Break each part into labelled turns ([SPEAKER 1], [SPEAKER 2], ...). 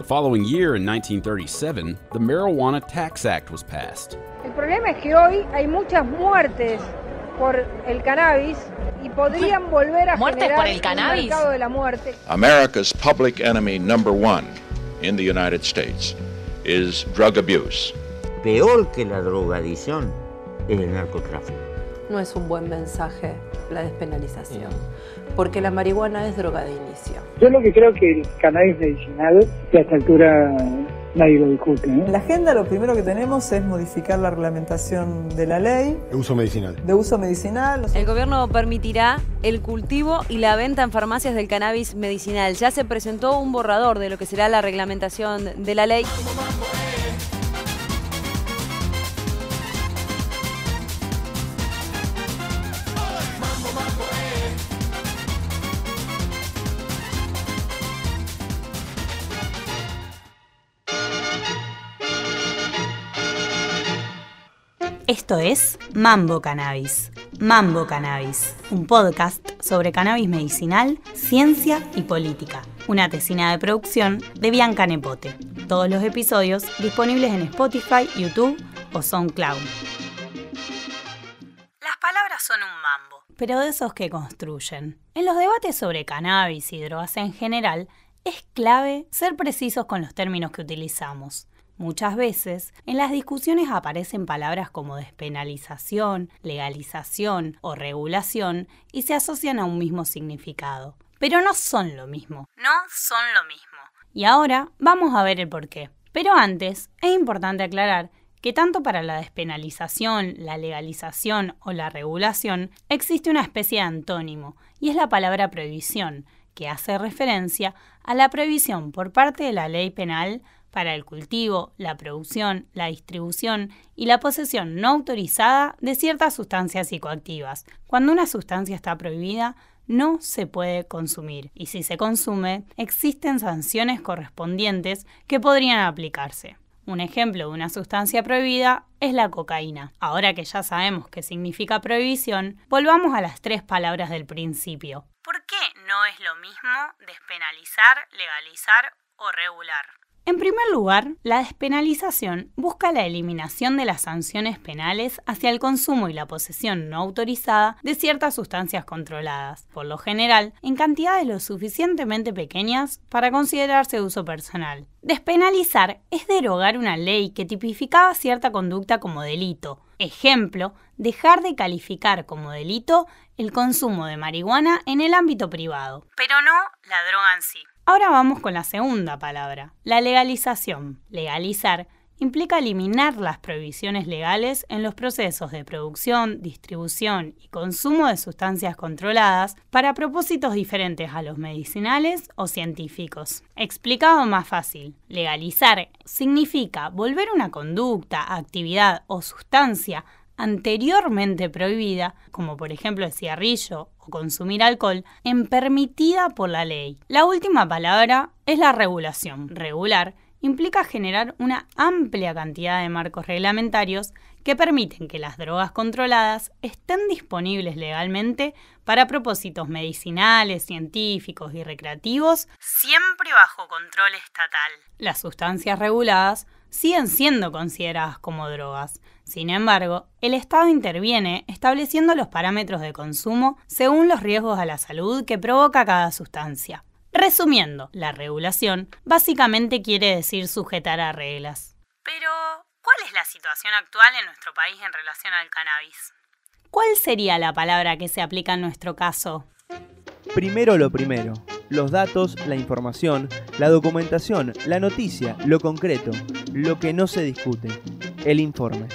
[SPEAKER 1] The following year, in 1937, the Marijuana Tax Act was passed.
[SPEAKER 2] El problema es que hoy hay muchas muertes por el cannabis y podrían volver a
[SPEAKER 3] ¿Muertes
[SPEAKER 2] generar
[SPEAKER 3] por el cannabis?
[SPEAKER 2] un mercado de la muerte.
[SPEAKER 4] America's public enemy number one in the United States is drug abuse.
[SPEAKER 5] Peor que la drogadicción es el narcotráfico.
[SPEAKER 6] No es un buen mensaje la despenalización, porque la marihuana es droga de inicio.
[SPEAKER 7] Yo lo que creo que el cannabis medicinal, que a esta altura nadie lo discute. ¿eh?
[SPEAKER 8] En la agenda lo primero que tenemos es modificar la reglamentación de la ley
[SPEAKER 9] De uso medicinal.
[SPEAKER 8] de uso medicinal.
[SPEAKER 10] El gobierno permitirá el cultivo y la venta en farmacias del cannabis medicinal. Ya se presentó un borrador de lo que será la reglamentación de la ley.
[SPEAKER 11] Esto es Mambo Cannabis. Mambo Cannabis, un podcast sobre cannabis medicinal, ciencia y política. Una tesina de producción de Bianca Nepote. Todos los episodios disponibles en Spotify, YouTube o SoundCloud. Las palabras son un mambo, pero de esos que construyen. En los debates sobre cannabis y drogas en general, es clave ser precisos con los términos que utilizamos. Muchas veces en las discusiones aparecen palabras como despenalización, legalización o regulación y se asocian a un mismo significado. Pero no son lo mismo. No son lo mismo. Y ahora vamos a ver el porqué. Pero antes, es importante aclarar que tanto para la despenalización, la legalización o la regulación existe una especie de antónimo, y es la palabra prohibición, que hace referencia a la prohibición por parte de la ley penal para el cultivo, la producción, la distribución y la posesión no autorizada de ciertas sustancias psicoactivas. Cuando una sustancia está prohibida, no se puede consumir y si se consume, existen sanciones correspondientes que podrían aplicarse. Un ejemplo de una sustancia prohibida es la cocaína. Ahora que ya sabemos qué significa prohibición, volvamos a las tres palabras del principio. ¿Por qué no es lo mismo despenalizar, legalizar o regular? En primer lugar, la despenalización busca la eliminación de las sanciones penales hacia el consumo y la posesión no autorizada de ciertas sustancias controladas, por lo general en cantidades lo suficientemente pequeñas para considerarse de uso personal. Despenalizar es derogar una ley que tipificaba cierta conducta como delito. Ejemplo, dejar de calificar como delito el consumo de marihuana en el ámbito privado, pero no la droga en sí. Ahora vamos con la segunda palabra, la legalización. Legalizar implica eliminar las prohibiciones legales en los procesos de producción, distribución y consumo de sustancias controladas para propósitos diferentes a los medicinales o científicos. Explicado más fácil, legalizar significa volver una conducta, actividad o sustancia anteriormente prohibida, como por ejemplo el cigarrillo o consumir alcohol, en permitida por la ley. La última palabra es la regulación. Regular implica generar una amplia cantidad de marcos reglamentarios que permiten que las drogas controladas estén disponibles legalmente para propósitos medicinales, científicos y recreativos, siempre bajo control estatal. Las sustancias reguladas siguen siendo consideradas como drogas. Sin embargo, el Estado interviene estableciendo los parámetros de consumo según los riesgos a la salud que provoca cada sustancia. Resumiendo, la regulación básicamente quiere decir sujetar a reglas. Pero, ¿cuál es la situación actual en nuestro país en relación al cannabis? ¿Cuál sería la palabra que se aplica en nuestro caso?
[SPEAKER 12] Primero lo primero. Los datos, la información, la documentación, la noticia, lo concreto, lo que no se discute. El informe.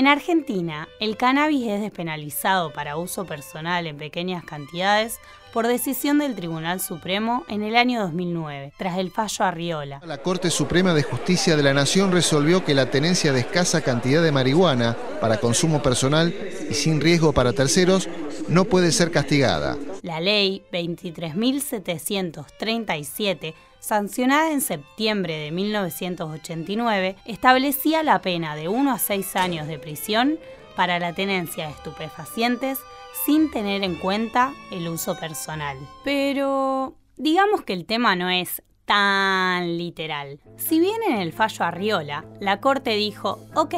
[SPEAKER 11] En Argentina, el cannabis es despenalizado para uso personal en pequeñas cantidades por decisión del Tribunal Supremo en el año 2009, tras el fallo Arriola.
[SPEAKER 13] La Corte Suprema de Justicia de la Nación resolvió que la tenencia de escasa cantidad de marihuana para consumo personal y sin riesgo para terceros no puede ser castigada.
[SPEAKER 11] La ley 23.737 sancionada en septiembre de 1989, establecía la pena de 1 a 6 años de prisión para la tenencia de estupefacientes sin tener en cuenta el uso personal. Pero digamos que el tema no es tan literal. Si bien en el fallo Arriola, la Corte dijo, ok,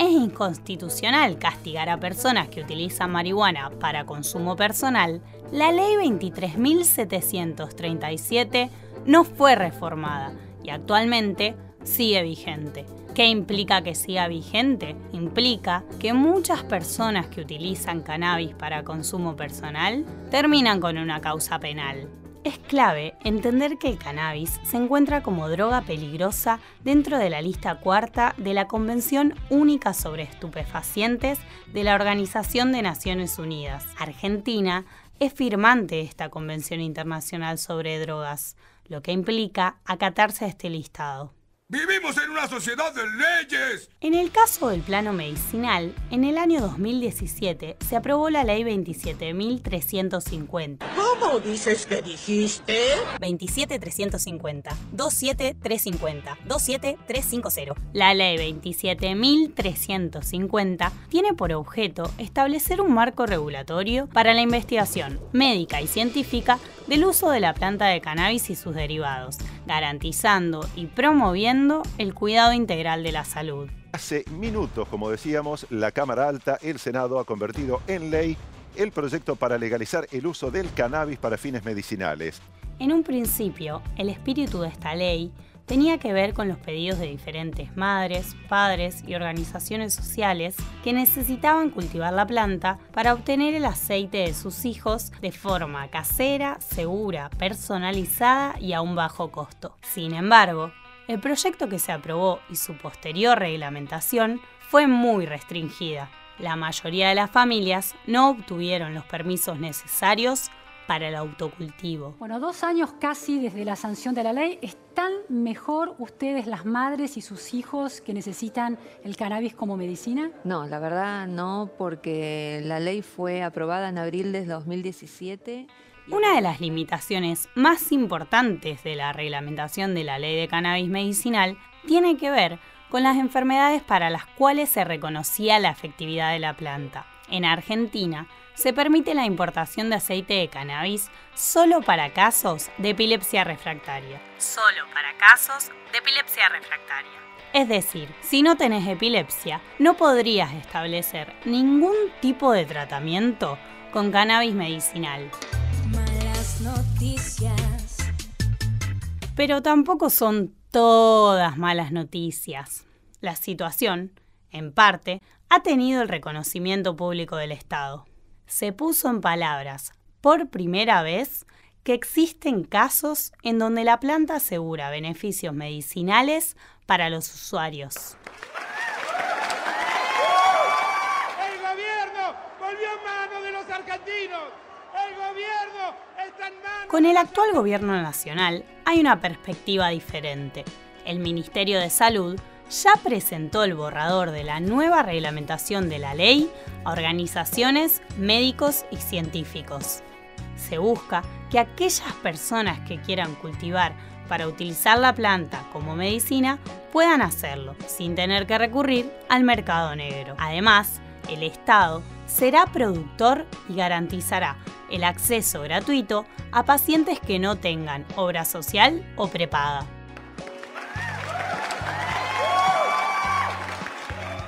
[SPEAKER 11] es inconstitucional castigar a personas que utilizan marihuana para consumo personal, la ley 23.737 no fue reformada y actualmente sigue vigente. ¿Qué implica que siga vigente? Implica que muchas personas que utilizan cannabis para consumo personal terminan con una causa penal. Es clave entender que el cannabis se encuentra como droga peligrosa dentro de la lista cuarta de la Convención Única sobre Estupefacientes de la Organización de Naciones Unidas. Argentina es firmante de esta Convención Internacional sobre Drogas, lo que implica acatarse a este listado.
[SPEAKER 3] ¡Vivimos en una sociedad de leyes!
[SPEAKER 11] En el caso del plano medicinal, en el año 2017 se aprobó la ley 27.350.
[SPEAKER 9] ¿Cómo dices que dijiste?
[SPEAKER 11] 27350, 27350, 27350. La ley 27.350 tiene por objeto establecer un marco regulatorio para la investigación médica y científica del uso de la planta de cannabis y sus derivados, garantizando y promoviendo el cuidado integral de la salud.
[SPEAKER 14] Hace minutos, como decíamos, la Cámara Alta, el Senado, ha convertido en ley el proyecto para legalizar el uso del cannabis para fines medicinales.
[SPEAKER 11] En un principio, el espíritu de esta ley tenía que ver con los pedidos de diferentes madres, padres y organizaciones sociales que necesitaban cultivar la planta para obtener el aceite de sus hijos de forma casera, segura, personalizada y a un bajo costo. Sin embargo, el proyecto que se aprobó y su posterior reglamentación fue muy restringida. La mayoría de las familias no obtuvieron los permisos necesarios para el autocultivo.
[SPEAKER 15] Bueno, dos años casi desde la sanción de la ley, ¿están mejor ustedes las madres y sus hijos que necesitan el cannabis como medicina?
[SPEAKER 6] No, la verdad no, porque la ley fue aprobada en abril de 2017
[SPEAKER 11] una de las limitaciones más importantes de la reglamentación de la ley de cannabis medicinal tiene que ver con las enfermedades para las cuales se reconocía la efectividad de la planta. En Argentina, se permite la importación de aceite de cannabis solo para casos de epilepsia refractaria. Solo para casos de epilepsia refractaria. Es decir, si no tenés epilepsia, no podrías establecer ningún tipo de tratamiento con cannabis medicinal noticias. Pero tampoco son todas malas noticias. La situación, en parte, ha tenido el reconocimiento público del Estado. Se puso en palabras, por primera vez, que existen casos en donde la planta asegura beneficios medicinales para los usuarios.
[SPEAKER 3] ¡El gobierno volvió a mano de los argentinos! ¡El gobierno
[SPEAKER 11] con el actual gobierno nacional hay una perspectiva diferente. El Ministerio de Salud ya presentó el borrador de la nueva reglamentación de la ley a organizaciones, médicos y científicos. Se busca que aquellas personas que quieran cultivar para utilizar la planta como medicina puedan hacerlo sin tener que recurrir al mercado negro. Además, el Estado será productor y garantizará el acceso gratuito a pacientes que no tengan obra social o prepaga.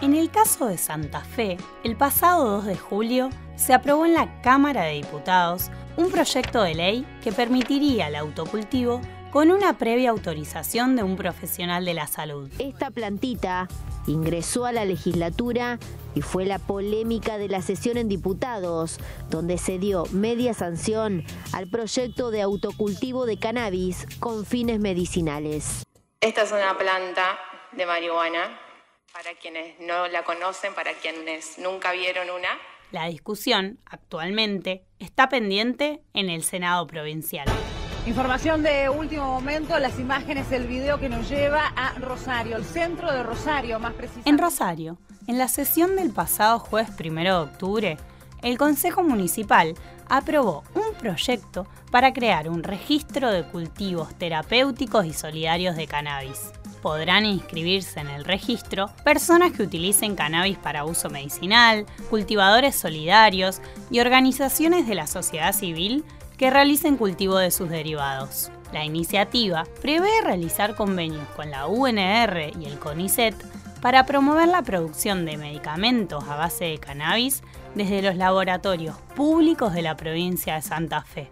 [SPEAKER 11] En el caso de Santa Fe, el pasado 2 de julio se aprobó en la Cámara de Diputados un proyecto de ley que permitiría el autocultivo con una previa autorización de un profesional de la salud.
[SPEAKER 16] Esta plantita ingresó a la legislatura y fue la polémica de la sesión en diputados, donde se dio media sanción al proyecto de autocultivo de cannabis con fines medicinales.
[SPEAKER 17] Esta es una planta de marihuana, para quienes no la conocen, para quienes nunca vieron una.
[SPEAKER 11] La discusión actualmente está pendiente en el Senado provincial.
[SPEAKER 18] Información de último momento, las imágenes del video que nos lleva a Rosario, el centro de Rosario más precisamente.
[SPEAKER 11] En Rosario, en la sesión del pasado jueves 1 de octubre, el Consejo Municipal aprobó un proyecto para crear un registro de cultivos terapéuticos y solidarios de cannabis. Podrán inscribirse en el registro personas que utilicen cannabis para uso medicinal, cultivadores solidarios y organizaciones de la sociedad civil que realicen cultivo de sus derivados. La iniciativa prevé realizar convenios con la UNR y el CONICET para promover la producción de medicamentos a base de cannabis desde los laboratorios públicos de la provincia de Santa Fe.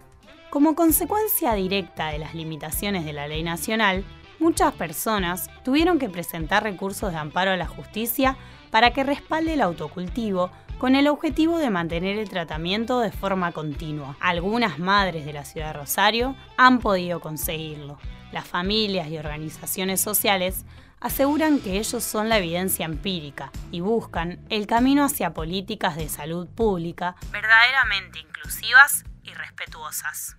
[SPEAKER 11] Como consecuencia directa de las limitaciones de la ley nacional, muchas personas tuvieron que presentar recursos de amparo a la justicia para que respalde el autocultivo con el objetivo de mantener el tratamiento de forma continua. Algunas madres de la ciudad de Rosario han podido conseguirlo. Las familias y organizaciones sociales aseguran que ellos son la evidencia empírica y buscan el camino hacia políticas de salud pública verdaderamente inclusivas y respetuosas.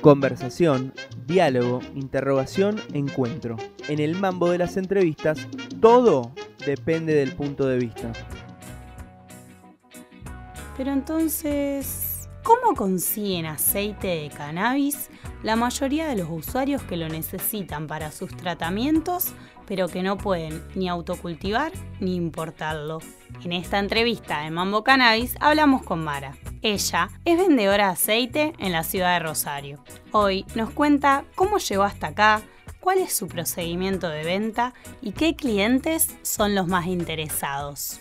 [SPEAKER 12] Conversación, diálogo, interrogación, encuentro. En el mambo de las entrevistas, todo depende del punto de vista.
[SPEAKER 11] Pero entonces, ¿cómo consiguen aceite de cannabis la mayoría de los usuarios que lo necesitan para sus tratamientos, pero que no pueden ni autocultivar ni importarlo? En esta entrevista de Mambo Cannabis hablamos con Mara. Ella es vendedora de aceite en la ciudad de Rosario. Hoy nos cuenta cómo llegó hasta acá, cuál es su procedimiento de venta y qué clientes son los más interesados.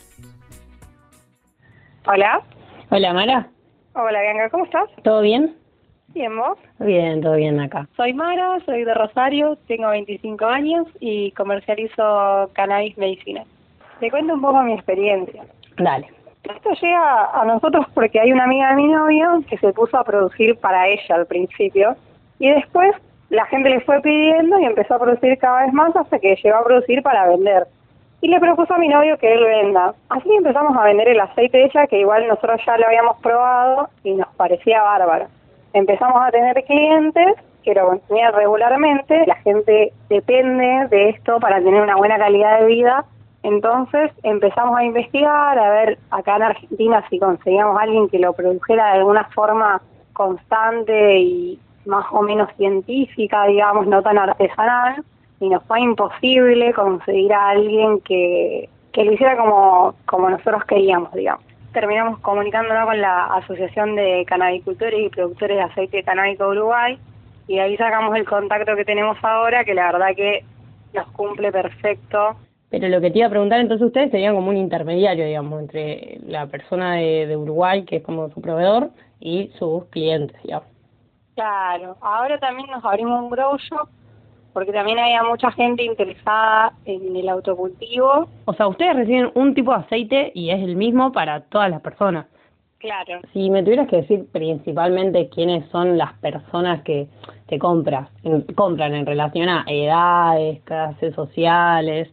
[SPEAKER 19] Hola.
[SPEAKER 20] Hola, Mara.
[SPEAKER 19] Hola, Bianca, ¿cómo estás?
[SPEAKER 20] ¿Todo bien?
[SPEAKER 19] Bien, ¿vos?
[SPEAKER 20] Bien, todo bien acá.
[SPEAKER 19] Soy Mara, soy de Rosario, tengo 25 años y comercializo cannabis medicinal. Te cuento un poco mi experiencia.
[SPEAKER 20] Dale.
[SPEAKER 19] Esto llega a nosotros porque hay una amiga de mi novio que se puso a producir para ella al principio y después la gente le fue pidiendo y empezó a producir cada vez más hasta que llegó a producir para vender y le propuso a mi novio que él venda. Así empezamos a vender el aceite de ella, que igual nosotros ya lo habíamos probado y nos parecía bárbaro. Empezamos a tener clientes que lo consumían regularmente, la gente depende de esto para tener una buena calidad de vida, entonces empezamos a investigar, a ver acá en Argentina si conseguíamos a alguien que lo produjera de alguna forma constante y más o menos científica, digamos, no tan artesanal y nos fue imposible conseguir a alguien que, que lo hiciera como, como nosotros queríamos, digamos. Terminamos comunicándonos con la Asociación de Canabicultores y Productores de Aceite Canábico Uruguay y ahí sacamos el contacto que tenemos ahora, que la verdad que nos cumple perfecto.
[SPEAKER 20] Pero lo que te iba a preguntar, entonces ustedes serían como un intermediario, digamos, entre la persona de, de Uruguay, que es como su proveedor, y sus clientes, digamos.
[SPEAKER 19] Claro, ahora también nos abrimos un grow shop porque también había mucha gente interesada en el autocultivo.
[SPEAKER 20] O sea, ustedes reciben un tipo de aceite y es el mismo para todas las personas.
[SPEAKER 19] Claro.
[SPEAKER 20] Si me tuvieras que decir principalmente quiénes son las personas que te compras, compran en relación a edades, clases sociales,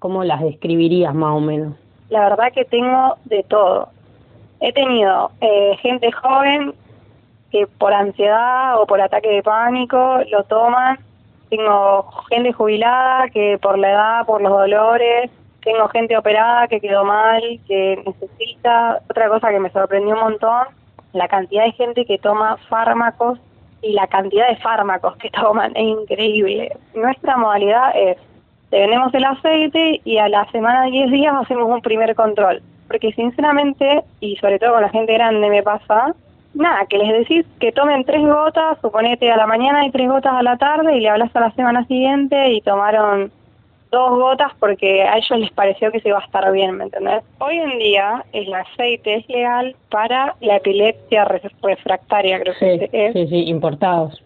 [SPEAKER 20] ¿cómo las describirías más o menos?
[SPEAKER 19] La verdad que tengo de todo. He tenido eh, gente joven que por ansiedad o por ataque de pánico lo toman tengo gente jubilada que por la edad, por los dolores, tengo gente operada que quedó mal, que necesita. Otra cosa que me sorprendió un montón, la cantidad de gente que toma fármacos y la cantidad de fármacos que toman es increíble. Nuestra modalidad es, tenemos el aceite y a la semana de 10 días hacemos un primer control. Porque sinceramente, y sobre todo con la gente grande me pasa, nada, que les decís que tomen tres gotas, suponete a la mañana y tres gotas a la tarde y le hablas a la semana siguiente y tomaron dos gotas porque a ellos les pareció que se iba a estar bien, ¿me entendés? Hoy en día el aceite es legal para la epilepsia refractaria, creo que es.
[SPEAKER 20] Sí, sí, importados.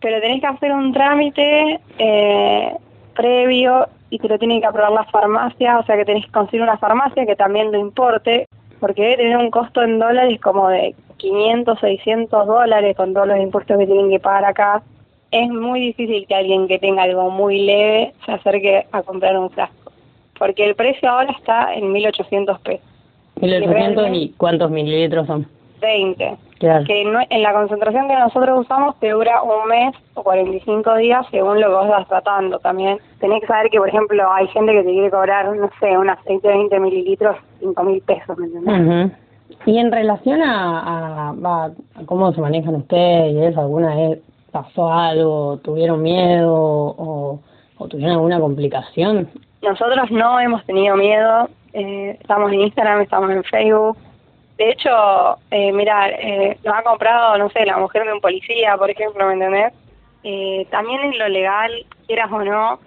[SPEAKER 19] Pero tenés que hacer un trámite eh, previo y te lo tiene que aprobar la farmacia, o sea que tenés que conseguir una farmacia que también lo importe, porque debe tener un costo en dólares como de 500, 600 dólares con todos los impuestos que tienen que pagar acá, es muy difícil que alguien que tenga algo muy leve se acerque a comprar un frasco. Porque el precio ahora está en 1.800 pesos.
[SPEAKER 20] 1.800 y cuántos mililitros son?
[SPEAKER 19] 20. Que en la concentración que nosotros usamos te dura un mes o 45 días según lo que vos vas tratando también. Tenés que saber que, por ejemplo, hay gente que te quiere cobrar, no sé, un aceite de 20 mililitros, 5 mil pesos, ¿me entendés?
[SPEAKER 20] Y en relación a, a, cómo se manejan ustedes y eso, ¿alguna vez pasó algo, tuvieron miedo o o tuvieron alguna complicación?
[SPEAKER 19] Nosotros no hemos tenido miedo, eh, estamos en Instagram, estamos en Facebook. De hecho, eh, mira, eh, ha comprado, no sé, la mujer de un policía, por ejemplo, ¿me entendés? Eh, también en lo legal, quieras o no,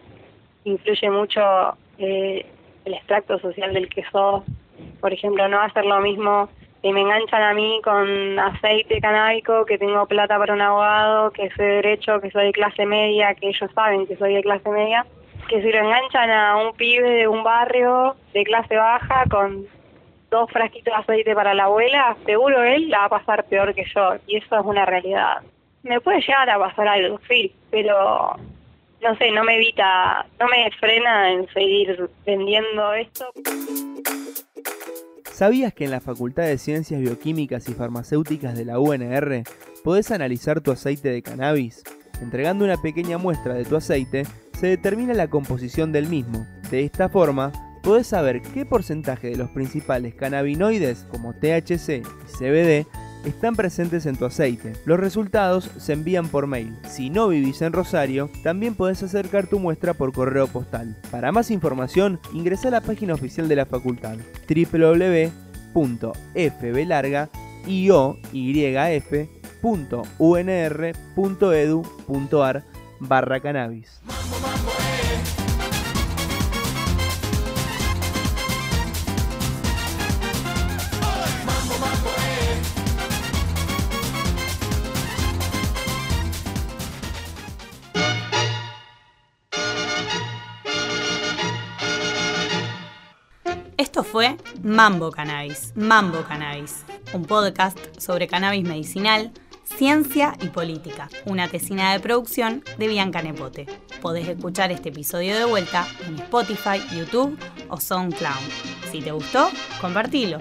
[SPEAKER 19] influye mucho eh, el extracto social del que sos. Por ejemplo, no ser lo mismo si me enganchan a mí con aceite canábico, que tengo plata para un abogado, que sé derecho, que soy de clase media, que ellos saben que soy de clase media, que si lo enganchan a un pibe de un barrio de clase baja con dos frasquitos de aceite para la abuela, seguro él la va a pasar peor que yo, y eso es una realidad. Me puede llegar a pasar algo, sí, pero no sé, no me evita, no me frena en seguir vendiendo esto.
[SPEAKER 12] ¿Sabías que en la Facultad de Ciencias Bioquímicas y Farmacéuticas de la UNR podés analizar tu aceite de cannabis? Entregando una pequeña muestra de tu aceite, se determina la composición del mismo. De esta forma, podés saber qué porcentaje de los principales cannabinoides, como THC y CBD, están presentes en tu aceite. Los resultados se envían por mail. Si no vivís en Rosario, también podés acercar tu muestra por correo postal. Para más información, ingresa a la página oficial de la facultad www.fblarga.unr.edu.ar barra cannabis.
[SPEAKER 11] Fue Mambo Cannabis, Mambo Cannabis, un podcast sobre cannabis medicinal, ciencia y política, una tesina de producción de Bianca Nepote. Podés escuchar este episodio de vuelta en Spotify, YouTube o SoundCloud. Si te gustó, compartilo.